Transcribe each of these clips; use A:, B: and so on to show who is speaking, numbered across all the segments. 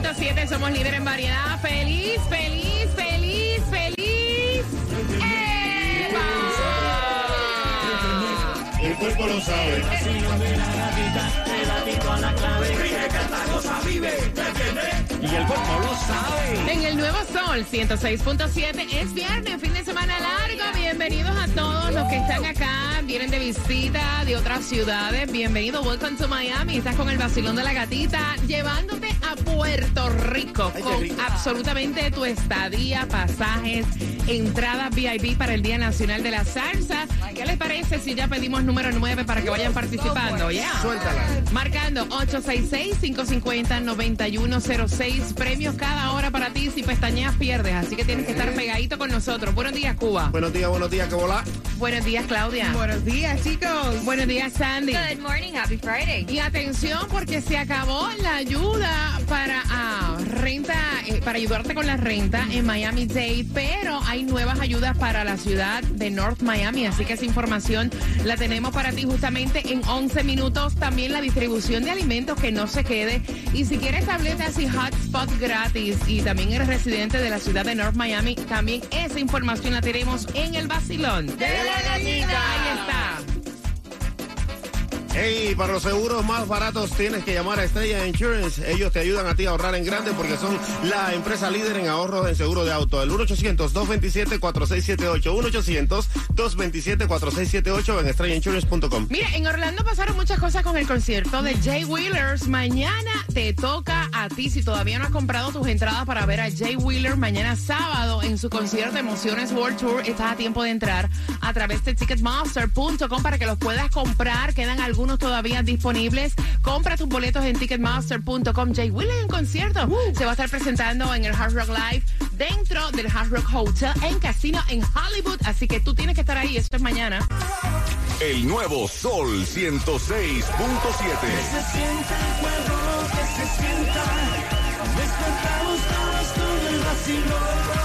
A: 106.7 somos líder en variedad. Feliz, feliz, feliz, feliz. ¡Eva!
B: El cuerpo lo sabe.
C: Y el cuerpo lo sabe.
A: En el nuevo Sol 106.7 es viernes, fin de semana largo. Bienvenidos a todos los que están acá, vienen de visita de otras ciudades. Bienvenido, welcome to Miami. Estás con el vacilón de la gatita, llevándote a Puerto Rico
B: Ay,
A: con
B: rico.
A: absolutamente tu estadía, pasajes, entradas VIP para el Día Nacional de la Salsa. ¿Qué les parece si ya pedimos número 9 para que vayan participando? Ya.
B: Suéltala.
A: Marcando 866-550-9106. Premios cada hora para ti. Si pestañeas, pierdes. Así que tienes que estar pegadito con nosotros. Buenos días, Cuba.
B: Buenos días, buenos días, que volá.
A: Buenos días, Claudia.
D: Buenos días, chicos.
A: Buenos días, Sandy.
D: Good morning, happy Friday.
A: Y atención porque se acabó la ayuda para ah, renta, eh, para ayudarte con la renta en Miami Dade, pero hay nuevas ayudas para la ciudad de North Miami, así que esa información la tenemos para ti justamente en 11 minutos. También la distribución de alimentos que no se quede. Y si quieres tabletas y hotspot gratis y también eres residente de la ciudad de North Miami, también esa información la tenemos en el vacilón. De la gatita. Ahí está.
B: Hey, para los seguros más baratos tienes que llamar a Estrella Insurance. Ellos te ayudan a ti a ahorrar en grande porque son la empresa líder en ahorros en seguro de auto. El 1-800-227-4678. 1-800-227-4678 en estrellainsurance.com.
A: Mira, en Orlando pasaron muchas cosas con el concierto de Jay Wheelers. Mañana te toca a ti, si todavía no has comprado tus entradas para ver a Jay Wheeler mañana sábado en su concierto Emociones World Tour, estás a tiempo de entrar a través de ticketmaster.com para que los puedas comprar. Quedan algunos todavía disponibles. Compra tus boletos en ticketmaster.com. Jay Wheeler en concierto se va a estar presentando en el Hard Rock Live dentro del Hard Rock Hotel en Casino en Hollywood. Así que tú tienes que estar ahí. Esto es mañana.
E: El nuevo Sol 106.7.
C: Se sienta el cuerpo que se sienta. Despertamos todos con el vacilón.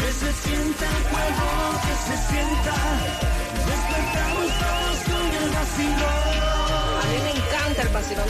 C: Que se sienta el cuerpo que se sienta. Despertamos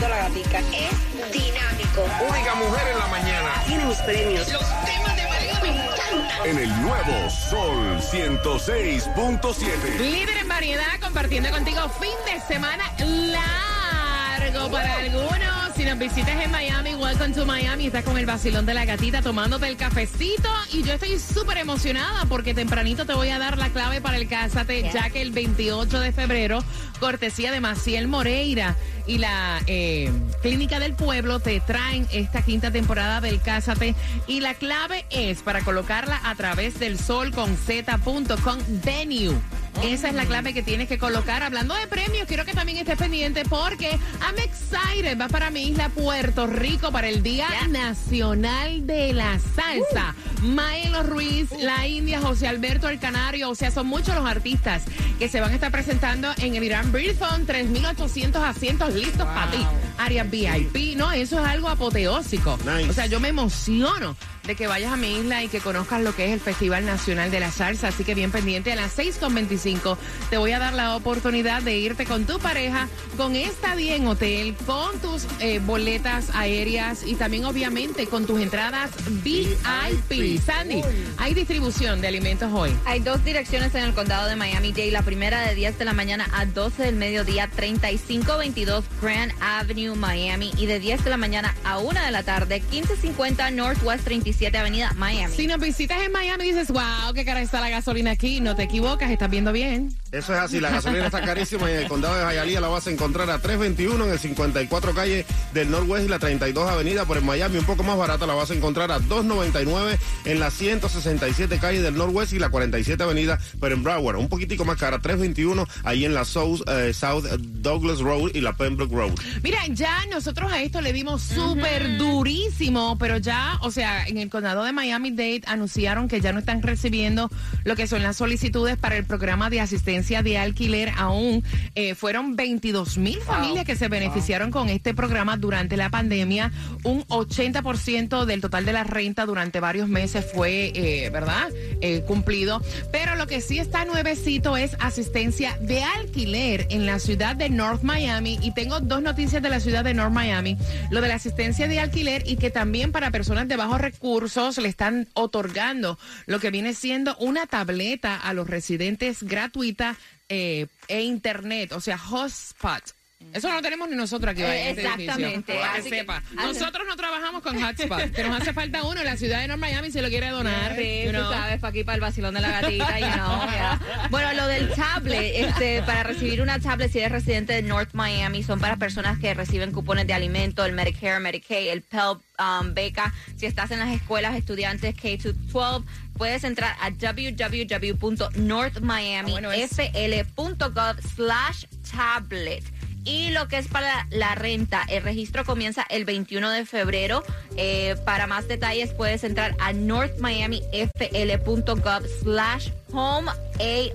F: la gatica. Es dinámico.
E: Única mujer en la mañana.
F: Tiene mis premios. Los temas de marido me encantan.
E: En el nuevo Sol 106.7.
A: Líder en variedad, compartiendo contigo fin de semana largo para algunos. Si nos visitas en Miami, welcome to Miami. Estás con el vacilón de la gatita tomándote el cafecito. Y yo estoy súper emocionada porque tempranito te voy a dar la clave para el Cásate, ya que el 28 de febrero, cortesía de Maciel Moreira y la eh, Clínica del Pueblo te traen esta quinta temporada del Cásate. Y la clave es para colocarla a través del sol con z.com venue. Esa es la clave que tienes que colocar. Hablando de premios, quiero que también estés pendiente porque I'm excited. Va para mi isla Puerto Rico para el Día Nacional de la Salsa. Maelo Ruiz, La India, José Alberto El Canario. O sea, son muchos los artistas que se van a estar presentando en el Irán Brithon. 3.800 asientos listos para ti. Área VIP. No, eso es algo apoteósico.
B: Nice.
A: O sea, yo me emociono de que vayas a mi isla y que conozcas lo que es el Festival Nacional de la Salsa. Así que bien pendiente, a las 6.25 te voy a dar la oportunidad de irte con tu pareja, con estadía en hotel, con tus eh, boletas aéreas y también obviamente con tus entradas VIP. Sandy, hay distribución de alimentos hoy.
D: Hay dos direcciones en el condado de Miami-Dade. La primera de 10 de la mañana a 12 del mediodía, 3522 Grand Avenue, Miami. Y de 10 de la mañana a 1 de la tarde, 1550 Northwest 37 Avenida, Miami.
A: Si nos visitas en Miami y dices, wow, qué cara está la gasolina aquí, no te equivocas, estás viendo bien.
B: Eso es así, la gasolina está carísima y en el condado de Hialeah la vas a encontrar a 321 en el 54 calle del Norwest y la 32 avenida por el Miami. Un poco más barata la vas a encontrar a 299 en la 167 calle del Norwest y la 47 avenida por en Broward. Un poquitico más cara, 321 ahí en la South, eh, South Douglas Road y la Pembroke Road.
A: Mira, ya nosotros a esto le dimos súper durísimo, pero ya, o sea, en el condado de Miami-Dade anunciaron que ya no están recibiendo lo que son las solicitudes para el programa de asistencia de alquiler aún. Eh, fueron 22 mil familias que se beneficiaron con este programa durante la pandemia. Un 80% del total de la renta durante varios meses fue, eh, ¿verdad? Eh, cumplido. Pero lo que sí está nuevecito es asistencia de alquiler en la ciudad de North Miami. Y tengo dos noticias de la ciudad de North Miami. Lo de la asistencia de alquiler y que también para personas de bajos recursos le están otorgando lo que viene siendo una tableta a los residentes gratuita eh, e internet, o sea, hotspot. Eso no lo tenemos ni nosotros aquí.
D: Eh,
A: en este edificio,
D: exactamente.
A: para que sepa. Nosotros no trabajamos con hotspot, que nos hace falta uno. La ciudad de North Miami se lo quiere donar.
D: Sí,
A: you
D: tú sabes, para aquí, para el vacilón de la gatita, you know, yeah. Bueno, lo del tablet, este, para recibir una tablet si eres residente de North Miami, son para personas que reciben cupones de alimento, el Medicare, Medicaid, el Pell um, beca. Si estás en las escuelas estudiantes K-12, puedes entrar a www.northmiamifl.gov slash tablet. Y lo que es para la renta, el registro comienza el 21 de febrero. Eh, para más detalles puedes entrar a northmiamifl.gov slash home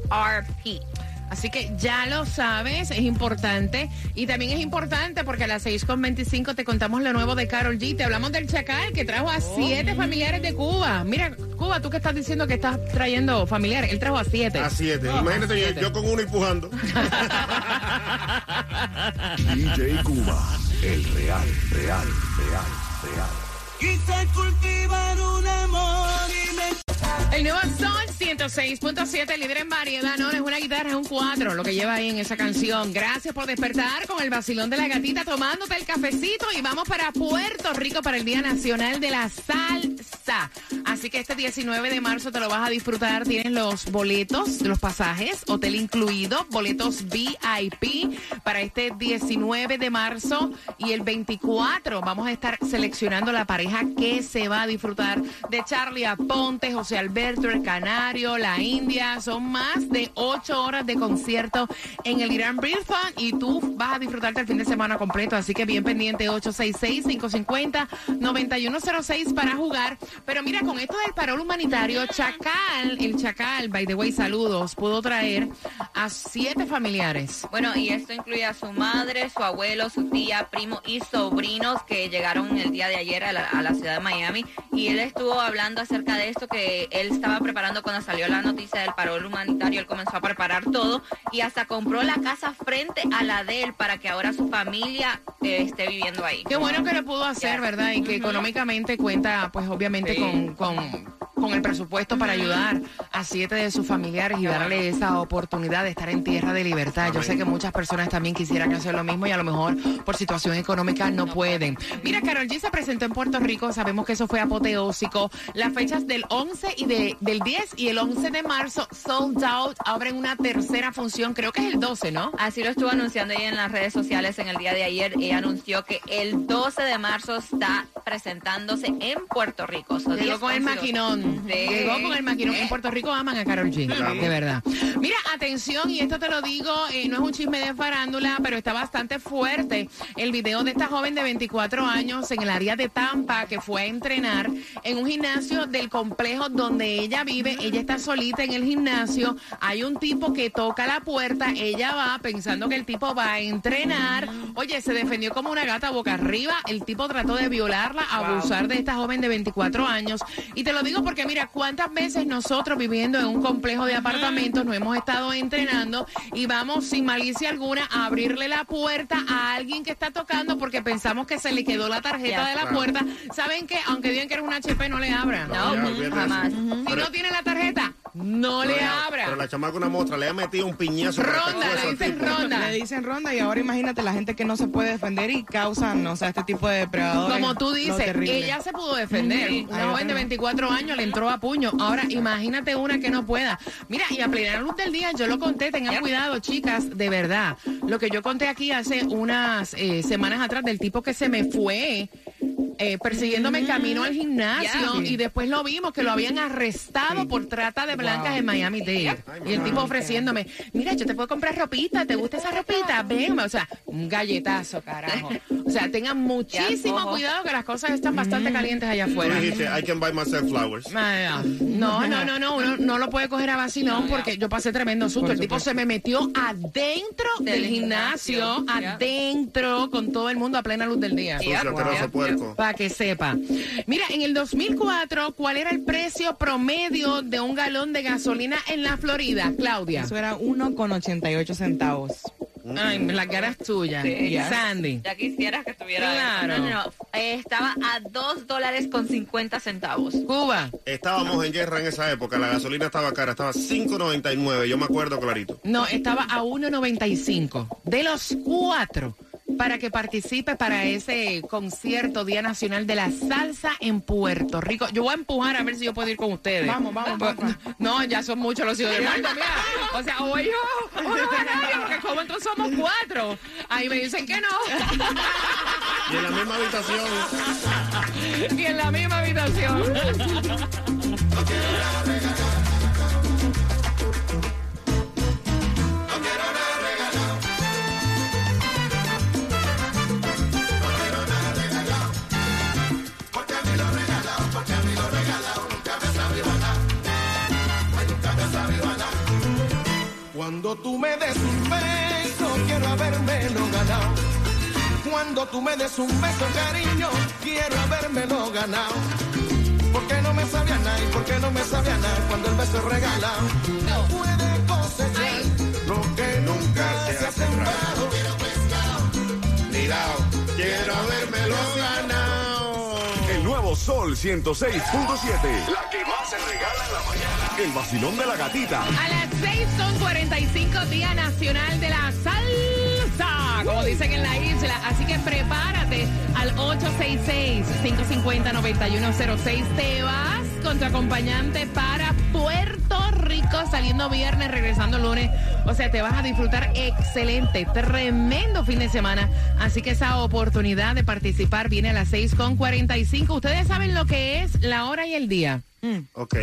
D: ARP.
A: Así que ya lo sabes, es importante. Y también es importante porque a las 6.25 te contamos lo nuevo de Carol G. Te hablamos del Chacal que trajo a siete familiares de Cuba. Mira, Cuba, tú que estás diciendo que estás trayendo familiares. Él trajo a siete.
B: A 7.
A: Oh,
B: Imagínate
A: a
B: yo,
A: siete.
B: yo con uno empujando.
E: DJ Cuba, el real, real, real, real.
C: Quise cultivar un amor y me
A: El nuevo Sol 106.7, líder en variedad. No, no es una guitarra, es un cuatro lo que lleva ahí en esa canción. Gracias por despertar con el vacilón de la gatita, tomándote el cafecito y vamos para Puerto Rico para el Día Nacional de la Salsa. Así que este 19 de marzo te lo vas a disfrutar. Tienes los boletos, los pasajes, hotel incluido, boletos VIP para este 19 de marzo y el 24 vamos a estar seleccionando la pareja que se va a disfrutar de Charlie Aponte, José Alberto, el Canario, la India. Son más de ocho horas de concierto en el Beer Fund y tú vas a disfrutarte el fin de semana completo. Así que bien pendiente 866-550-9106 para jugar. Pero mira, con esto del parol humanitario, Chacal, el Chacal, by the way, saludos, pudo traer a siete familiares.
D: Bueno, y esto incluye a su madre, su abuelo, su tía, primo y sobrinos que llegaron el día de ayer a la ciudad de Miami. Y él estuvo hablando acerca de esto que él estaba preparando cuando salió la noticia del parol humanitario. Él comenzó a preparar todo y hasta compró la casa frente a la de él para que ahora su familia eh, esté viviendo ahí.
A: Qué bueno que lo pudo hacer. ¿verdad? Y que económicamente cuenta, pues obviamente
D: Sí.
A: con, con, con el presupuesto para ayudar a siete de sus familiares y darle esa oportunidad de estar en tierra de libertad. Yo sé que muchas personas también quisieran hacer lo mismo y a lo mejor por situación económica no, pueden. Mira, Carol G se presentó en Puerto Rico, sabemos que eso fue apoteósico. Las fechas del 11 y de, del 10 y el 11 de marzo, sold out, abren una tercera función, creo que es el 12, ¿no?
D: Así lo estuvo anunciando ella en las redes sociales en el día de ayer. Ella anunció que el 12 de marzo está presentándose en Puerto Rico. So,
A: Llegó
D: 10
A: con el maquinón. Llegó con el maquinón. En Puerto Rico aman a Carol G. De verdad. Mira, atención, y esto te lo digo, eh, no es un chisme de farándula, pero está bastante fuerte el video de esta joven de 24 años en el área de Tampa que fue a entrenar en un gimnasio del complejo donde ella vive. Ella está solita en el gimnasio. Hay un tipo que toca la puerta. Ella va pensando que el tipo va a entrenar. Oye, se defendió como una gata boca arriba. El tipo trató de violarla, abusar de esta joven de 24 años. Y te lo digo porque mira, cuántas veces nosotros viviendo en un complejo de apartamentos no hemos estado entrenando y vamos sin malicia alguna a abrirle la puerta a alguien que está tocando porque pensamos que se le quedó la tarjeta de la puerta. ¿Saben qué? Aunque digan que eres un HP, no le abran.
D: No, jamás.
A: Si no tiene la tarjeta, No le
B: Pero
A: abra.
B: la chamaca una mostra, le ha metido un piñazo.
A: Ronda, le dicen ronda.
G: Le dicen ronda y ahora imagínate la gente que no se puede defender y causan, o sea, este tipo de depredadores.
A: Como tú dices, ella se pudo defender. Una joven de
G: está.
A: 24 años le entró a puño. Ahora, imagínate una que no pueda. Mira, y a plena luz del día, yo lo conté, tengan cuidado, chicas, de verdad. Lo que yo conté aquí hace unas eh, semanas atrás del tipo que se me fue. Eh, persiguiéndome camino al gimnasio y después lo vimos que lo habían arrestado por trata de blancas en Miami Dade. Y el tipo ofreciéndome, mira, yo te puedo comprar ropita, ¿te gusta esa ropita? Ven, o sea, un galletazo, carajo. O sea, tengan muchísimo cuidado que las cosas están bastante calientes allá
B: Tú
A: afuera.
B: dijiste, I can buy myself flowers.
A: No, no, no, no, uno no lo puede coger a vacilón porque yo pasé tremendo susto. El tipo se me metió adentro del, gimnasio, adentro, con todo el mundo a plena luz del día.
B: Sucio, puerco.
A: Para que sepa. Mira, en el 2004, ¿cuál era el precio promedio de un galón de gasolina en la Florida, Claudia?
G: Eso era 1,88 centavos.
A: Ay, la cara es tuya.
D: Sí.
A: Sandy.
D: Ya quisieras que estuviera
A: Claro.
D: No, no, no. Eh, estaba a 2 dólares con 50 centavos.
A: Cuba.
B: Estábamos en guerra en esa época, la gasolina estaba cara, estaba 5.99, yo me acuerdo clarito.
A: No, estaba a 1.95. De los cuatro, para que participe para ese concierto Día Nacional de la Salsa en Puerto Rico. Yo voy a empujar a ver si yo puedo ir con ustedes.
G: Vamos, vamos, vamos.
A: No, ya son muchos los hijos del mundo, mira. O sea, o yo, o los canarios, porque como entonces somos cuatro. Ahí me dicen que no.
B: Y en la misma habitación,
A: y en la misma habitación.
C: Cuando tú me des un beso, quiero habérmelo ganado. Cuando tú me des un beso, cariño, quiero habérmelo ganado. Porque no me sabía nada y porque no me sabía nada cuando el beso es regalado. No
E: Sol 106.7. La que más se regala en la mañana. El vacilón de la gatita.
A: A las 6 con 45 Día Nacional de la Salsa, como dicen en la isla. Así que prepárate al 866-550-9106. Te vas con tu acompañante para Puerto Rico, saliendo viernes, regresando lunes. O sea, te vas a disfrutar excelente, tremendo fin de semana. Así que esa oportunidad de participar viene a las 6 con 45. Ustedes saben lo que es la hora y el día.
B: Ok.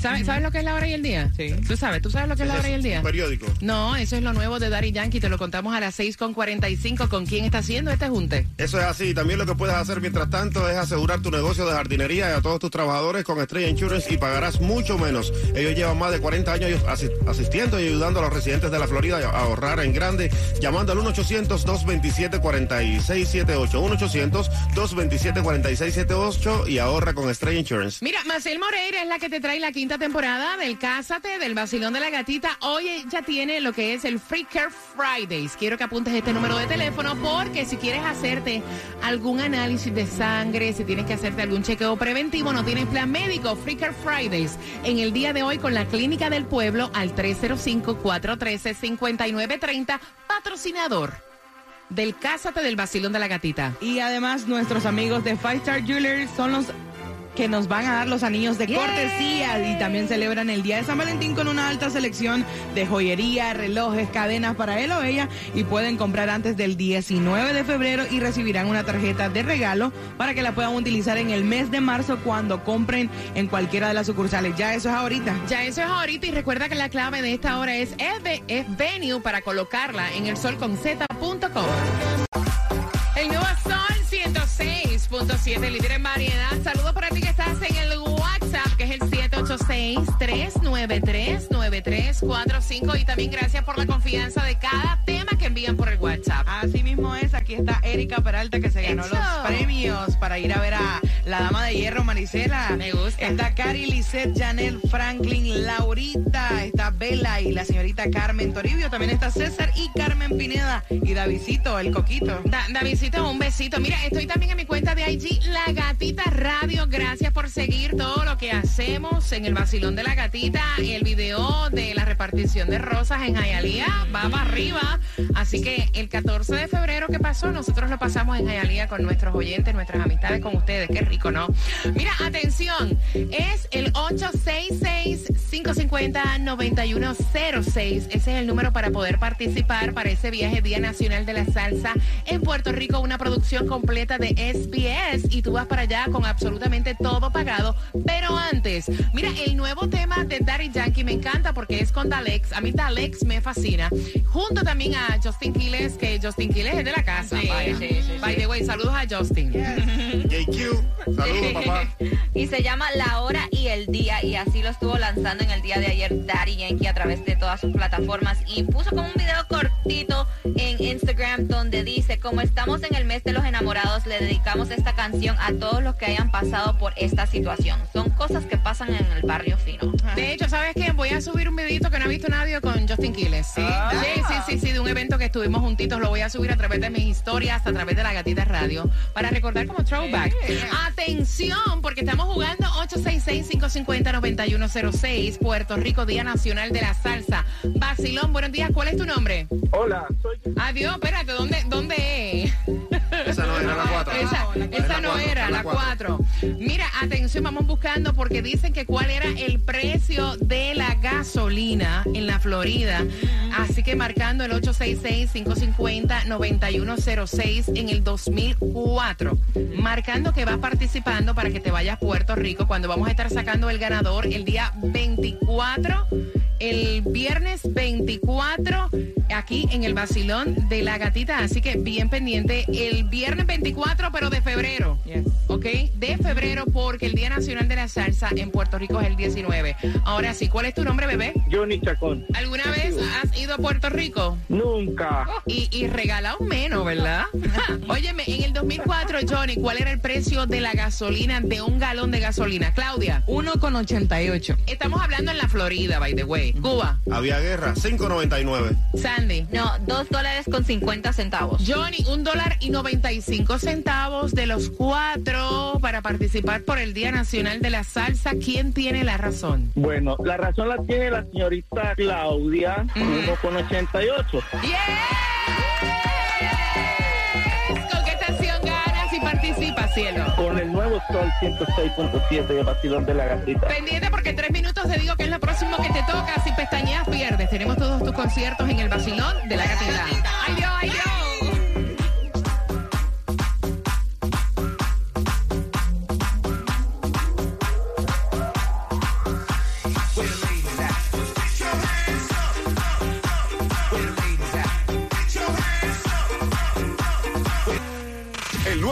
A: ¿Sabes, ¿Sabes lo que es la hora y el día?
G: Sí.
A: ¿Tú sabes? ¿Tú sabes lo que es la hora y el día?
B: Un periódico.
A: No, eso es lo nuevo de Daddy Yankee. Te lo contamos a las 6.45. ¿Con quién está haciendo este junte?
B: Eso es así. También lo que puedes hacer mientras tanto es asegurar tu negocio de jardinería y a todos tus trabajadores con Estrella Insurance y pagarás mucho menos. Ellos llevan más de 40 años asi- asistiendo y ayudando a los residentes de la Florida a ahorrar en grande llamando al 1-800-227-4678. 1-800-227-4678 y ahorra con Estrella Insurance.
A: Mira, Marcel Es la que te trae la quinta temporada del Cásate, del Vacilón de la Gatita. Hoy ella tiene lo que es el Freaker Fridays. Quiero que apuntes este número de teléfono porque si quieres hacerte algún análisis de sangre, si tienes que hacerte algún chequeo preventivo, no tienes plan médico, Freaker Fridays. En el día de hoy con la Clínica del Pueblo al 305-413-5930, patrocinador del Cásate del Vacilón de la Gatita.
G: Y además nuestros amigos de Five Star Jewelry son los que nos van a dar los anillos de cortesía y también celebran el Día de San Valentín con una alta selección de joyería, relojes, cadenas para él o ella y pueden comprar antes del 19 de febrero y recibirán una tarjeta de regalo para que la puedan utilizar en el mes de marzo cuando compren en cualquiera de las sucursales. Ya eso es ahorita.
A: Ya eso es ahorita y recuerda que la clave de esta hora es, es, es venue para colocarla en el solconz.com. El nuevo Sol 106.7, líder en variedad. Saludos para ti que estás en el WhatsApp, que es el 786-393-9345. Y también gracias por la confianza de cada tema que envían por el WhatsApp.
G: Así mismo es, aquí está Erika Peralta que se ganó
A: Eso.
G: los premios para ir a ver a la dama de hierro, Marisela.
A: Me gusta.
G: Está Cari, Lisette, Janel, Franklin, Laurita, está Bella y la señorita Carmen Toribio. También está César y Carmen Pineda y Davidito, el coquito.
A: Da- Davidcito, un besito. Mira, estoy también en mi cuenta de IG, La Gatita Radio. Gracias por seguir todo lo que hacemos en el vacilón de la gatita. El video de la repartición de rosas en Jayalía va para arriba. Así que el 14 de febrero que pasó, nosotros lo pasamos en Jayalía con nuestros oyentes, nuestras amistades, con ustedes. Qué rico, ¿no? Mira, atención, es el 866-550-9106. Ese es el número para poder participar para ese viaje Día Nacional de la Salsa en Puerto Rico, una producción completa de SBS y tú vas para allá con absolutamente todo pagado. Pero antes, mira, el nuevo tema de Daddy Yankee me encanta porque es con Dalex. A mí Dalex me fascina. Junto también a Justin Quiles, que Justin Quiles es de la casa. By the way, saludos a Justin.
B: JQ, saludos papá.
D: Y se llama La Hora y el Día y así lo estuvo lanzando en el día de ayer Daddy Yankee a través de todas sus plataformas y puso como un video cortito en Instagram donde dice, como estamos en el mes de los enamorados, le dedicamos esta canción a todos los que hayan pasado por esta situación. Son cosas que pasan en el barrio fino.
A: De hecho, ¿sabes qué? Voy a subir un videito que no ha visto nadie con Justin Quiles. ¿sí? sí, sí, sí, sí, de un evento que estuvimos juntitos. Lo voy a subir a través de mis historias, a través de la gatita radio, para recordar como throwback. Atención, porque estamos jugando 866-550-9106, Puerto Rico, Día Nacional de la Salsa. Basilón, buenos días, ¿cuál es tu nombre?
H: Hola, soy
A: Adiós, espérate, ¿dónde, dónde es?
B: Esa no era la 4.
A: Esa, esa no era, la 4. Mira, atención, vamos buscando porque dicen que cuál era el precio de la gasolina en la Florida. Así que marcando el 866-550-9106 en el 2004. Marcando que vas participando para que te vayas a Puerto Rico cuando vamos a estar sacando el ganador el día 24. El viernes 24 aquí en el vacilón de la gatita. Así que bien pendiente. El viernes 24, pero de febrero.
G: Yes.
A: ¿Ok? De febrero porque el Día Nacional de la Salsa en Puerto Rico es el 19. Ahora sí, ¿cuál es tu nombre, bebé?
H: Johnny Chacón.
A: ¿Alguna vez has ido a Puerto Rico?
H: Nunca.
A: Y, y regalado menos, ¿verdad? Óyeme, en el 2004, Johnny, ¿cuál era el precio de la gasolina, de un galón de gasolina? Claudia,
G: 1,88.
A: estamos hablando en la Florida, by the way. Cuba,
B: Había guerra, 5.99.
A: Sandy.
D: No, dos dólares con 50 centavos.
A: Johnny, un dólar y 95 centavos de los cuatro para participar por el Día Nacional de la Salsa. ¿Quién tiene la razón?
H: Bueno, la razón la tiene la señorita Claudia, 1,88.
A: ¡Yes! ¿Con qué cielo?
H: Con el nuevo Sol 106.7 de Basilón de la Gatita.
A: Pendiente porque en tres minutos te digo que es lo próximo que te toca. Si pestañeas, pierdes. Tenemos todos tus conciertos en el vacilón de la gatita. ¡Ay, Dios, ay, Dios!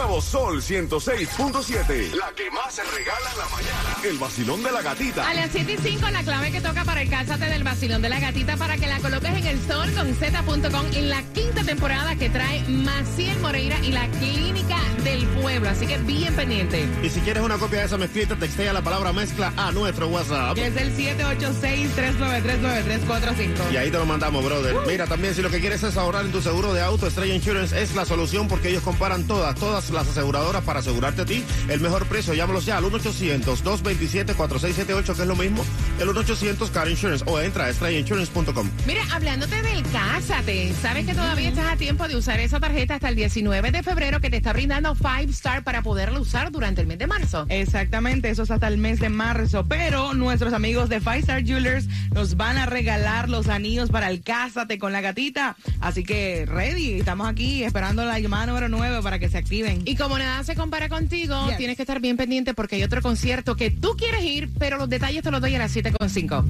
E: Nuevo Sol 106.7. La que más se regala en la mañana. El vacilón de la gatita.
A: A las 7 y 5, la clave que toca para el Cásate del Vacilón de la Gatita para que la coloques en el sol con Z.com en la quinta temporada que trae Maciel Moreira y la Clínica del Pueblo. Así que bien pendiente.
B: Y si quieres una copia de esa mezclita, textea la palabra mezcla a nuestro WhatsApp.
G: Que es el 786-393-9345.
B: Y ahí te lo mandamos, brother. Mira, también si lo que quieres es ahorrar en tu seguro de auto, Estrella Insurance es la solución porque ellos comparan todas, todas las aseguradoras para asegurarte a ti el mejor precio. Llámalos ya al 1-800-227-4678, que es lo mismo, el 1-800 Car Insurance o entra a estrellainsurance.com.
A: Mira, hablándote del Cásate, sabes que todavía estás a tiempo de usar esa tarjeta hasta el 19 de febrero que te está brindando Five Star para poderla usar durante el mes de marzo.
G: Exactamente, eso es hasta el mes de marzo. Pero nuestros amigos de Five Star Jewelers nos van a regalar los anillos para el Cásate con la gatita. Así que, ready, estamos aquí esperando la llamada número 9 para que se activen.
A: Y como nada se compara contigo,
G: Yes.
A: tienes que estar bien pendiente porque hay otro concierto que tú quieres ir, pero los detalles te los doy a las 7.5.